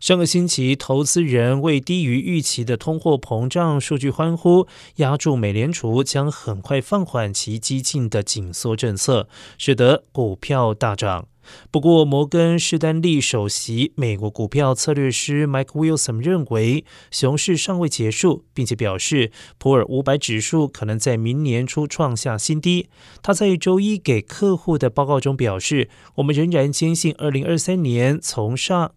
上个星期投资人为低于预期的通货膨胀数据欢呼压住美联储将很快放缓其激进的紧缩政策使得股票大涨。不过摩根士丹利首席美国股票策略师 mike wilson 认为熊市尚未结束并且表示普尔五百指数可能在明年初创下新低。他在周一给客户的报告中表示我们仍然坚信二零二三年从上